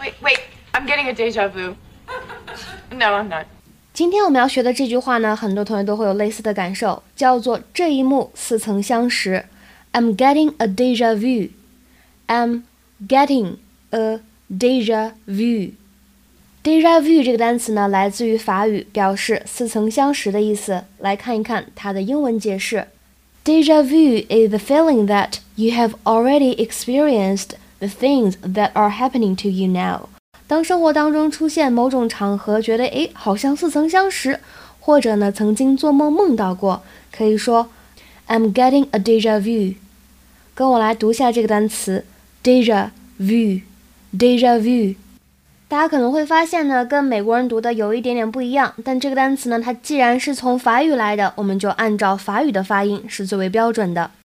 Wait, wait, I'm getting a deja vu. No, I'm not. 今天我们要学的这句话呢，很多同学都会有类似的感受，叫做这一幕似曾相识。I'm getting a deja vu. I'm getting a deja vu. Deja vu 这个单词呢，来自于法语，表示似曾相识的意思。来看一看它的英文解释。Deja vu is the feeling that you have already experienced the things that are happening to you now. 当生活当中出现某种场合，觉得诶好像似曾相识，或者呢曾经做梦梦到过，可以说 I'm getting a deja vu。跟我来读一下这个单词 deja vu，deja vu。大家可能会发现呢，跟美国人读的有一点点不一样。但这个单词呢，它既然是从法语来的，我们就按照法语的发音是最为标准的。